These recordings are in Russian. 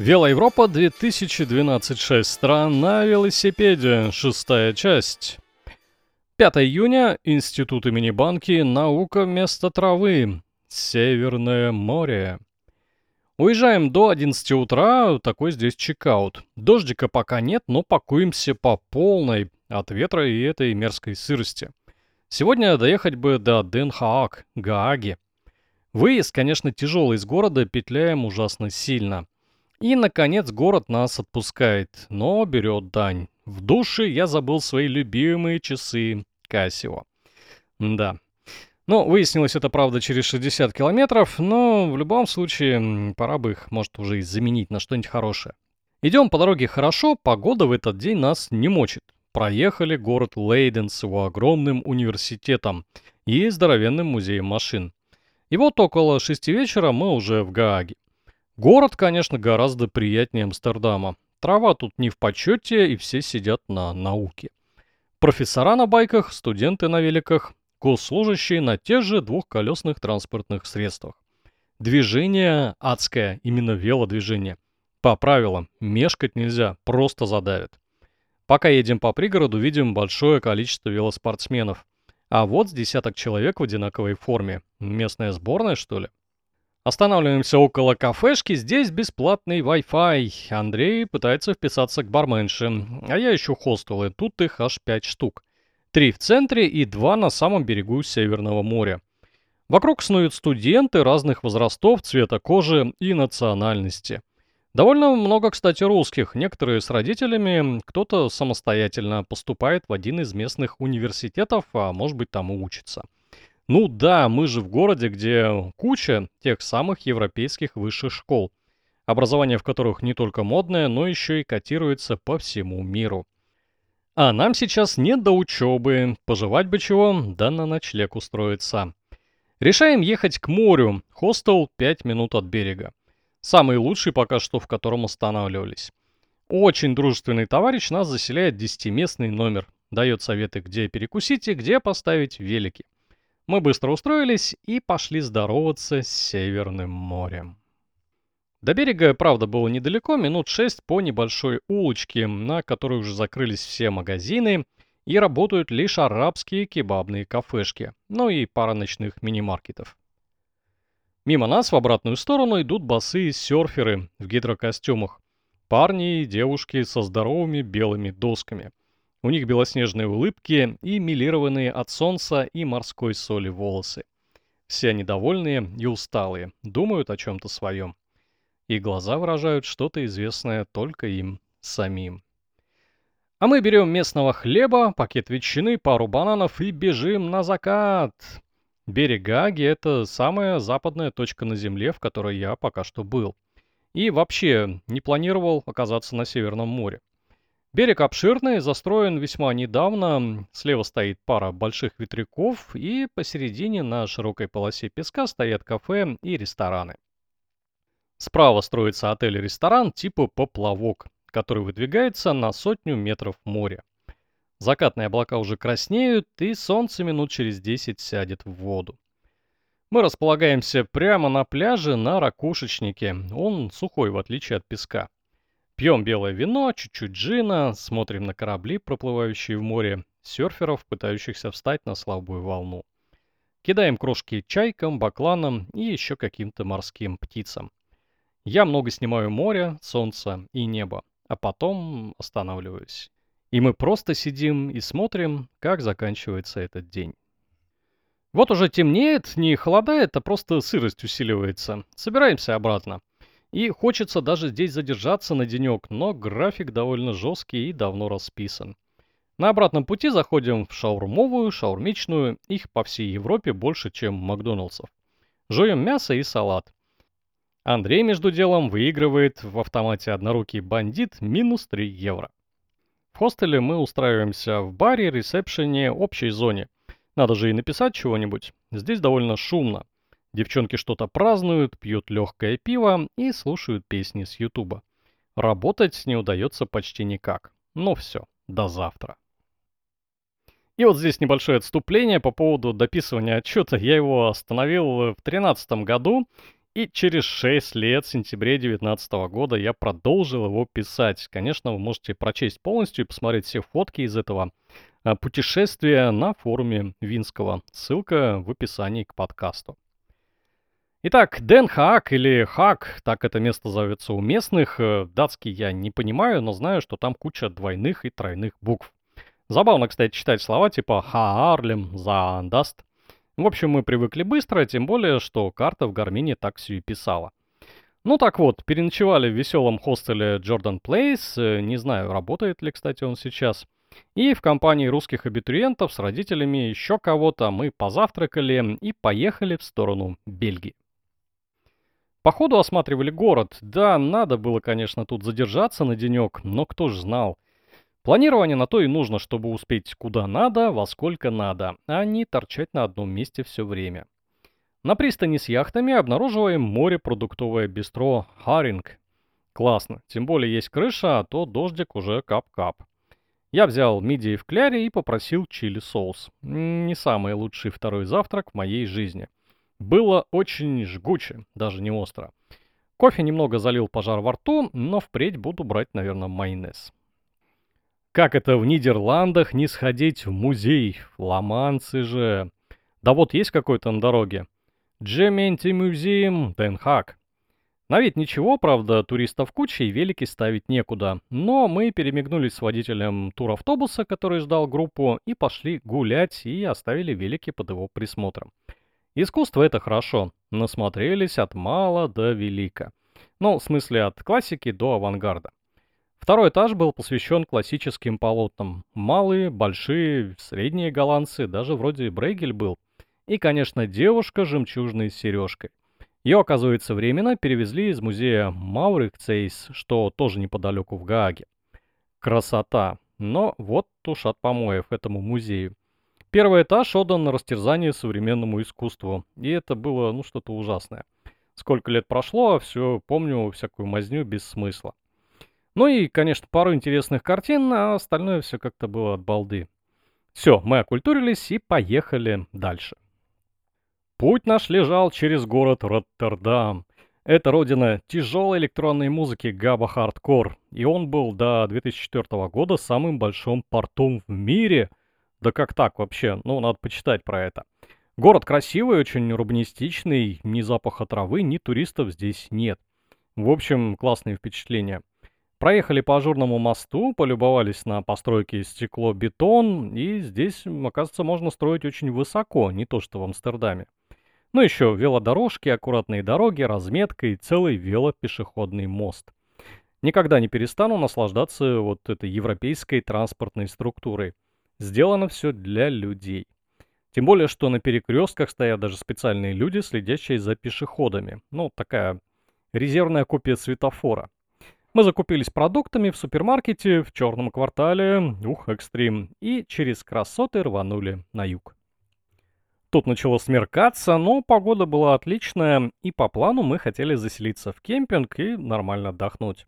Велоевропа 2012 6 стран на велосипеде. Шестая часть. 5 июня. Институт имени Банки. Наука вместо травы. Северное море. Уезжаем до 11 утра, такой здесь чекаут. Дождика пока нет, но пакуемся по полной от ветра и этой мерзкой сырости. Сегодня доехать бы до Ден Хаак, Гааги. Выезд, конечно, тяжелый из города, петляем ужасно сильно. И, наконец, город нас отпускает, но берет дань. В душе я забыл свои любимые часы Кассио. Да. Ну, выяснилось это, правда, через 60 километров, но в любом случае, пора бы их, может, уже и заменить на что-нибудь хорошее. Идем по дороге хорошо, погода в этот день нас не мочит. Проехали город Лейден с его огромным университетом и здоровенным музеем машин. И вот около шести вечера мы уже в Гааге. Город, конечно, гораздо приятнее Амстердама. Трава тут не в почете, и все сидят на науке. Профессора на байках, студенты на великах, госслужащие на тех же двухколесных транспортных средствах. Движение адское, именно велодвижение. По правилам, мешкать нельзя, просто задавят. Пока едем по пригороду, видим большое количество велоспортсменов. А вот с десяток человек в одинаковой форме. Местная сборная, что ли? Останавливаемся около кафешки, здесь бесплатный Wi-Fi. Андрей пытается вписаться к барменше, а я ищу хостелы, тут их аж пять штук. Три в центре и два на самом берегу Северного моря. Вокруг снуют студенты разных возрастов, цвета кожи и национальности. Довольно много, кстати, русских. Некоторые с родителями, кто-то самостоятельно поступает в один из местных университетов, а может быть там и учится. Ну да, мы же в городе, где куча тех самых европейских высших школ, образование в которых не только модное, но еще и котируется по всему миру. А нам сейчас нет до учебы, пожевать бы чего, да на ночлег устроиться. Решаем ехать к морю, хостел 5 минут от берега. Самый лучший пока что, в котором останавливались. Очень дружественный товарищ нас заселяет десятиместный номер. Дает советы, где перекусить и где поставить велики. Мы быстро устроились и пошли здороваться с Северным морем. До берега, правда, было недалеко, минут шесть по небольшой улочке, на которой уже закрылись все магазины и работают лишь арабские кебабные кафешки, ну и пара ночных мини-маркетов. Мимо нас в обратную сторону идут босые серферы в гидрокостюмах. Парни и девушки со здоровыми белыми досками. У них белоснежные улыбки и милированные от солнца и морской соли волосы. Все они довольные и усталые, думают о чем-то своем. И глаза выражают что-то известное только им самим. А мы берем местного хлеба, пакет ветчины, пару бананов и бежим на закат. Берег Гаги — это самая западная точка на Земле, в которой я пока что был. И вообще не планировал оказаться на Северном море. Берег обширный, застроен весьма недавно. Слева стоит пара больших ветряков, и посередине на широкой полосе песка стоят кафе и рестораны. Справа строится отель-ресторан типа «Поплавок», который выдвигается на сотню метров моря. Закатные облака уже краснеют, и солнце минут через 10 сядет в воду. Мы располагаемся прямо на пляже на ракушечнике. Он сухой, в отличие от песка. Пьем белое вино, чуть-чуть джина, смотрим на корабли, проплывающие в море, серферов, пытающихся встать на слабую волну. Кидаем крошки чайкам, бакланам и еще каким-то морским птицам. Я много снимаю моря, солнца и неба, а потом останавливаюсь. И мы просто сидим и смотрим, как заканчивается этот день. Вот уже темнеет, не холодает, а просто сырость усиливается. Собираемся обратно. И хочется даже здесь задержаться на денек, но график довольно жесткий и давно расписан. На обратном пути заходим в шаурмовую, шаурмичную, их по всей Европе больше, чем Макдоналдсов. Жуем мясо и салат. Андрей, между делом, выигрывает в автомате однорукий бандит минус 3 евро. В хостеле мы устраиваемся в баре, ресепшене, общей зоне. Надо же и написать чего-нибудь. Здесь довольно шумно. Девчонки что-то празднуют, пьют легкое пиво и слушают песни с ютуба. Работать не удается почти никак. Но все, до завтра. И вот здесь небольшое отступление по поводу дописывания отчета. Я его остановил в 2013 году и через 6 лет, в сентябре 2019 года, я продолжил его писать. Конечно, вы можете прочесть полностью и посмотреть все фотки из этого а, путешествия на форуме Винского. Ссылка в описании к подкасту. Итак, Ден Хаак или Хак, так это место зовется у местных. Э, датский я не понимаю, но знаю, что там куча двойных и тройных букв. Забавно, кстати, читать слова типа Хаарлем, Заандаст. В общем, мы привыкли быстро, тем более, что карта в Гармине так все и писала. Ну так вот, переночевали в веселом хостеле Jordan Place, э, не знаю, работает ли, кстати, он сейчас. И в компании русских абитуриентов с родителями еще кого-то мы позавтракали и поехали в сторону Бельгии. Походу осматривали город. Да, надо было, конечно, тут задержаться на денек, но кто ж знал. Планирование на то и нужно, чтобы успеть куда надо, во сколько надо, а не торчать на одном месте все время. На пристани с яхтами обнаруживаем море-продуктовое бистро «Харинг». Классно, тем более есть крыша, а то дождик уже кап-кап. Я взял мидии в кляре и попросил чили-соус. Не самый лучший второй завтрак в моей жизни – было очень жгуче, даже не остро. Кофе немного залил пожар во рту, но впредь буду брать, наверное, майонез. Как это в Нидерландах не сходить в музей? Ломанцы же. Да вот есть какой-то на дороге. Джементи музеем Денхак. На вид ничего, правда, туристов куча и велики ставить некуда. Но мы перемигнулись с водителем туравтобуса, который ждал группу, и пошли гулять и оставили велики под его присмотром. Искусство это хорошо, насмотрелись от мала до велика. Ну, в смысле от классики до авангарда. Второй этаж был посвящен классическим полотнам. Малые, большие, средние голландцы, даже вроде Брейгель был. И, конечно, девушка с жемчужной сережкой. Ее, оказывается, временно перевезли из музея Маурикцейс, что тоже неподалеку в Гааге. Красота. Но вот уж от помоев этому музею. Первый этаж отдан на растерзание современному искусству, и это было, ну, что-то ужасное. Сколько лет прошло, а все помню всякую мазню без смысла. Ну и, конечно, пару интересных картин, а остальное все как-то было от балды. Все, мы окультурились и поехали дальше. Путь наш лежал через город Роттердам. Это родина тяжелой электронной музыки Габа Хардкор, и он был до 2004 года самым большим портом в мире – да как так вообще? Ну, надо почитать про это. Город красивый, очень урбанистичный, ни запаха травы, ни туристов здесь нет. В общем, классные впечатления. Проехали по ажурному мосту, полюбовались на постройки из стекло-бетон, и здесь, оказывается, можно строить очень высоко, не то что в Амстердаме. Ну еще велодорожки, аккуратные дороги, разметка и целый велопешеходный мост. Никогда не перестану наслаждаться вот этой европейской транспортной структурой. Сделано все для людей. Тем более, что на перекрестках стоят даже специальные люди, следящие за пешеходами. Ну, такая резервная копия светофора. Мы закупились продуктами в супермаркете в черном квартале, ух, экстрим, и через красоты рванули на юг. Тут начало смеркаться, но погода была отличная, и по плану мы хотели заселиться в кемпинг и нормально отдохнуть.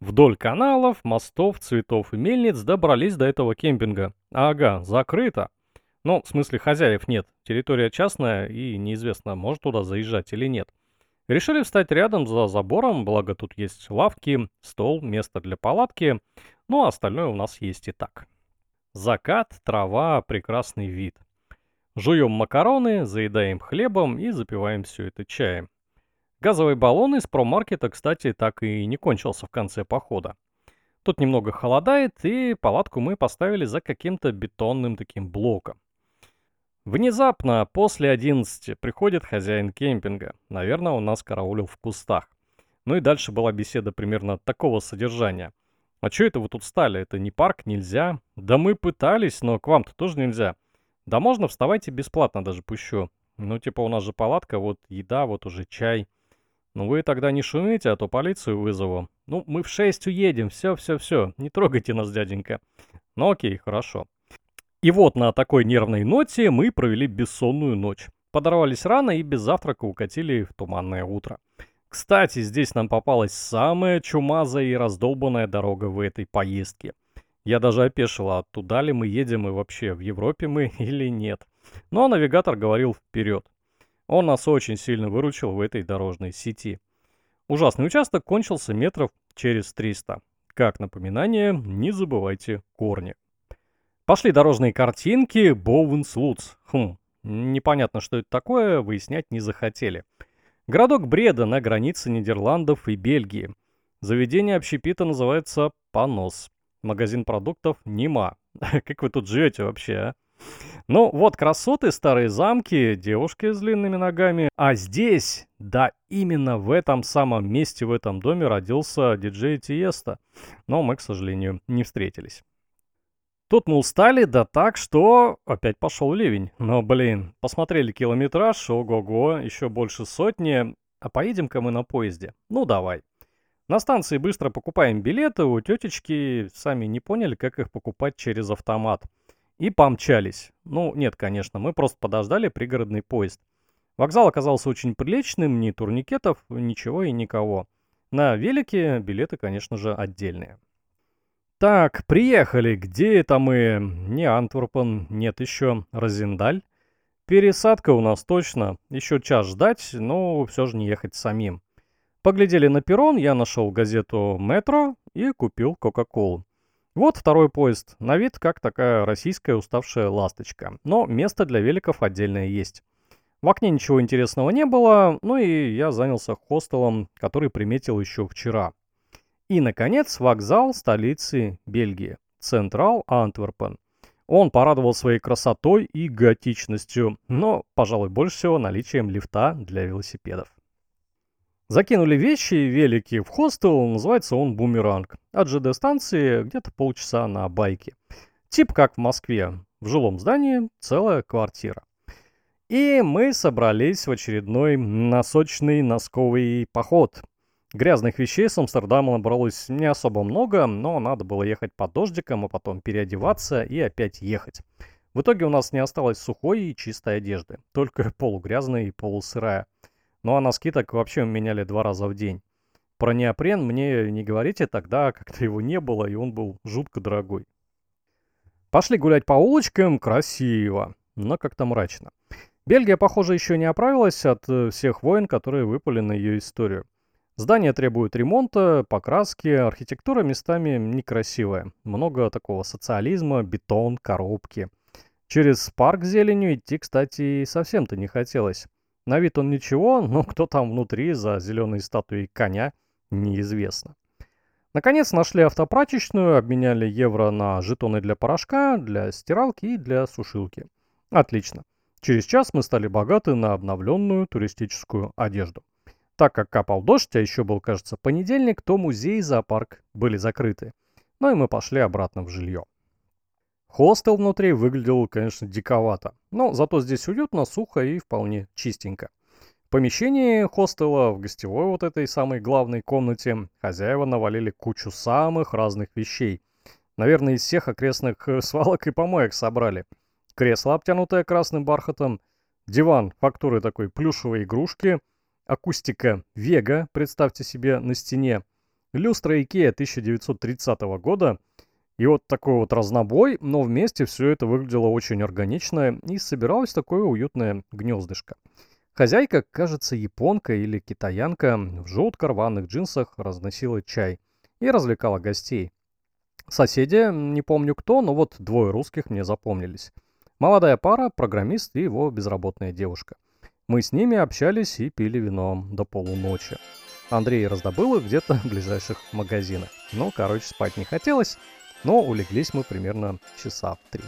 Вдоль каналов, мостов, цветов и мельниц добрались до этого кемпинга. Ага, закрыто. Ну, в смысле, хозяев нет. Территория частная, и неизвестно, может туда заезжать или нет. Решили встать рядом за забором, благо тут есть лавки, стол, место для палатки, ну а остальное у нас есть и так. Закат, трава, прекрасный вид. Жуем макароны, заедаем хлебом и запиваем все это чаем. Газовый баллон из промаркета, кстати, так и не кончился в конце похода. Тут немного холодает, и палатку мы поставили за каким-то бетонным таким блоком. Внезапно, после 11, приходит хозяин кемпинга. Наверное, он нас караулил в кустах. Ну и дальше была беседа примерно такого содержания. «А что это вы тут стали? Это не парк, нельзя?» «Да мы пытались, но к вам-то тоже нельзя». «Да можно, вставайте бесплатно даже пущу». «Ну типа у нас же палатка, вот еда, вот уже чай». «Ну вы тогда не шумите, а то полицию вызову». «Ну, мы в шесть уедем, все-все-все, не трогайте нас, дяденька». «Ну окей, хорошо». И вот на такой нервной ноте мы провели бессонную ночь. Подорвались рано и без завтрака укатили в туманное утро. Кстати, здесь нам попалась самая чумазая и раздолбанная дорога в этой поездке. Я даже опешила, туда ли мы едем и вообще, в Европе мы или нет. Но навигатор говорил вперед. Он нас очень сильно выручил в этой дорожной сети. Ужасный участок кончился метров через 300. Как напоминание, не забывайте корни. Пошли дорожные картинки Боуэнс-Лутс. Хм, непонятно, что это такое, выяснять не захотели. Городок Бреда на границе Нидерландов и Бельгии. Заведение общепита называется «Понос». Магазин продуктов «Нима». Как вы тут живете вообще, а? Ну, вот красоты, старые замки, девушки с длинными ногами. А здесь, да, именно в этом самом месте, в этом доме родился диджей Тиесто. Но мы, к сожалению, не встретились. Тут мы устали, да так, что опять пошел ливень. Но, блин, посмотрели километраж, ого-го, еще больше сотни. А поедем-ка мы на поезде. Ну, давай. На станции быстро покупаем билеты, у тетечки сами не поняли, как их покупать через автомат. И помчались. Ну, нет, конечно, мы просто подождали пригородный поезд. Вокзал оказался очень приличным, ни турникетов, ничего и никого. На велике билеты, конечно же, отдельные. Так, приехали. Где это мы? Не Антверпен, нет еще Розендаль. Пересадка у нас точно. Еще час ждать, но все же не ехать самим. Поглядели на перрон, я нашел газету «Метро» и купил Кока-Колу. Вот второй поезд. На вид как такая российская уставшая ласточка. Но место для великов отдельное есть. В окне ничего интересного не было, ну и я занялся хостелом, который приметил еще вчера. И, наконец, вокзал столицы Бельгии, Централ Антверпен. Он порадовал своей красотой и готичностью, но, пожалуй, больше всего наличием лифта для велосипедов. Закинули вещи велики в хостел, называется он «Бумеранг». От ЖД-станции где-то полчаса на байке. Тип как в Москве, в жилом здании целая квартира. И мы собрались в очередной носочный носковый поход. Грязных вещей с Амстердама набралось не особо много, но надо было ехать под дождиком, а потом переодеваться и опять ехать. В итоге у нас не осталось сухой и чистой одежды, только полугрязная и полусырая. Ну а носки так вообще меняли два раза в день. Про неопрен мне не говорите тогда, как-то его не было, и он был жутко дорогой. Пошли гулять по улочкам, красиво, но как-то мрачно. Бельгия, похоже, еще не оправилась от э, всех войн, которые выпали на ее историю. Здания требуют ремонта, покраски, архитектура местами некрасивая. Много такого социализма, бетон, коробки. Через парк зеленью идти, кстати, совсем-то не хотелось. На вид он ничего, но кто там внутри за зеленой статуей коня, неизвестно. Наконец нашли автопрачечную, обменяли евро на жетоны для порошка, для стиралки и для сушилки. Отлично. Через час мы стали богаты на обновленную туристическую одежду. Так как капал дождь, а еще был, кажется, понедельник, то музей и зоопарк были закрыты. Ну и мы пошли обратно в жилье. Хостел внутри выглядел, конечно, диковато, но зато здесь уютно, сухо и вполне чистенько. В помещении хостела, в гостевой вот этой самой главной комнате, хозяева навалили кучу самых разных вещей. Наверное, из всех окрестных э, свалок и помоек собрали. Кресло, обтянутое красным бархатом, диван фактуры такой плюшевой игрушки — акустика Vega, представьте себе, на стене, люстра IKEA 1930 года, и вот такой вот разнобой, но вместе все это выглядело очень органично и собиралось такое уютное гнездышко. Хозяйка, кажется, японка или китаянка, в жутко рваных джинсах разносила чай и развлекала гостей. Соседи, не помню кто, но вот двое русских мне запомнились. Молодая пара, программист и его безработная девушка – мы с ними общались и пили вино до полуночи. Андрей раздобыл их где-то в ближайших магазинах. Ну, короче, спать не хотелось, но улеглись мы примерно часа в три.